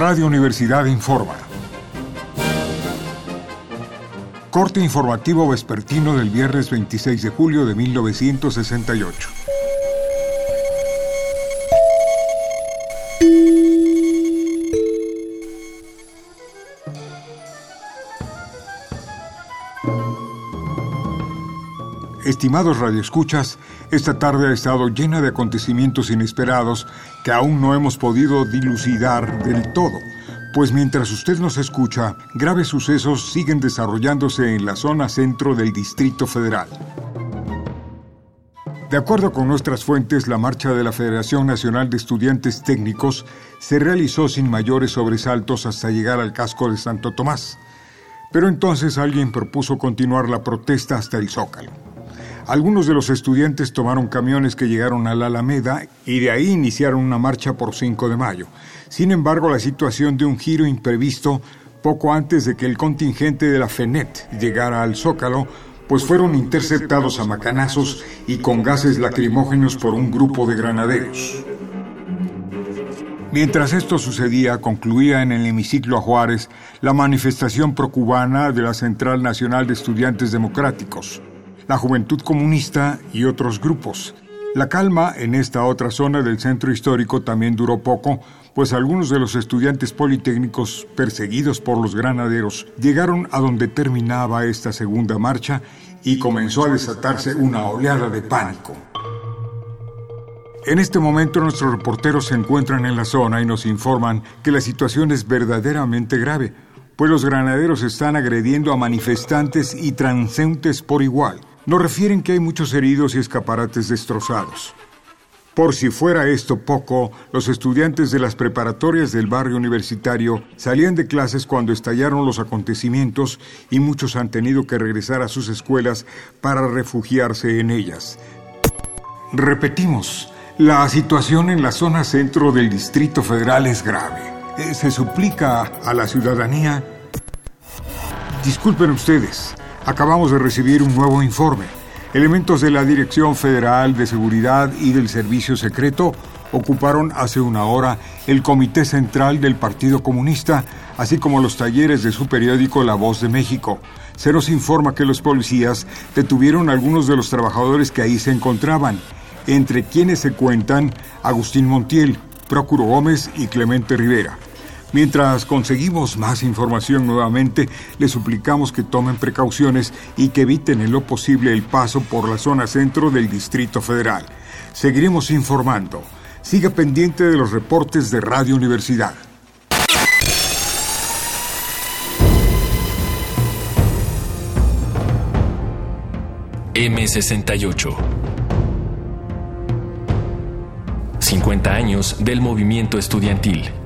Radio Universidad informa. Corte informativo vespertino del viernes 26 de julio de 1968. Estimados radioescuchas, esta tarde ha estado llena de acontecimientos inesperados que aún no hemos podido dilucidar del todo, pues mientras usted nos escucha, graves sucesos siguen desarrollándose en la zona centro del Distrito Federal. De acuerdo con nuestras fuentes, la marcha de la Federación Nacional de Estudiantes Técnicos se realizó sin mayores sobresaltos hasta llegar al casco de Santo Tomás. Pero entonces alguien propuso continuar la protesta hasta el Zócalo. Algunos de los estudiantes tomaron camiones que llegaron a la Alameda y de ahí iniciaron una marcha por 5 de mayo. Sin embargo, la situación de un giro imprevisto poco antes de que el contingente de la FENET llegara al Zócalo, pues fueron interceptados a macanazos y con gases lacrimógenos por un grupo de granaderos. Mientras esto sucedía, concluía en el hemiciclo a Juárez la manifestación procubana de la Central Nacional de Estudiantes Democráticos la Juventud Comunista y otros grupos. La calma en esta otra zona del centro histórico también duró poco, pues algunos de los estudiantes politécnicos perseguidos por los granaderos llegaron a donde terminaba esta segunda marcha y comenzó a desatarse una oleada de pánico. En este momento nuestros reporteros se encuentran en la zona y nos informan que la situación es verdaderamente grave, pues los granaderos están agrediendo a manifestantes y transeúntes por igual. Nos refieren que hay muchos heridos y escaparates destrozados. Por si fuera esto poco, los estudiantes de las preparatorias del barrio universitario salían de clases cuando estallaron los acontecimientos y muchos han tenido que regresar a sus escuelas para refugiarse en ellas. Repetimos, la situación en la zona centro del Distrito Federal es grave. Eh, se suplica a la ciudadanía... Disculpen ustedes, acabamos de recibir un nuevo informe. Elementos de la Dirección Federal de Seguridad y del Servicio Secreto ocuparon hace una hora el Comité Central del Partido Comunista, así como los talleres de su periódico La Voz de México. Se nos informa que los policías detuvieron a algunos de los trabajadores que ahí se encontraban, entre quienes se cuentan Agustín Montiel, Procuro Gómez y Clemente Rivera. Mientras conseguimos más información nuevamente, les suplicamos que tomen precauciones y que eviten en lo posible el paso por la zona centro del Distrito Federal. Seguiremos informando. Siga pendiente de los reportes de Radio Universidad. M68 50 años del movimiento estudiantil.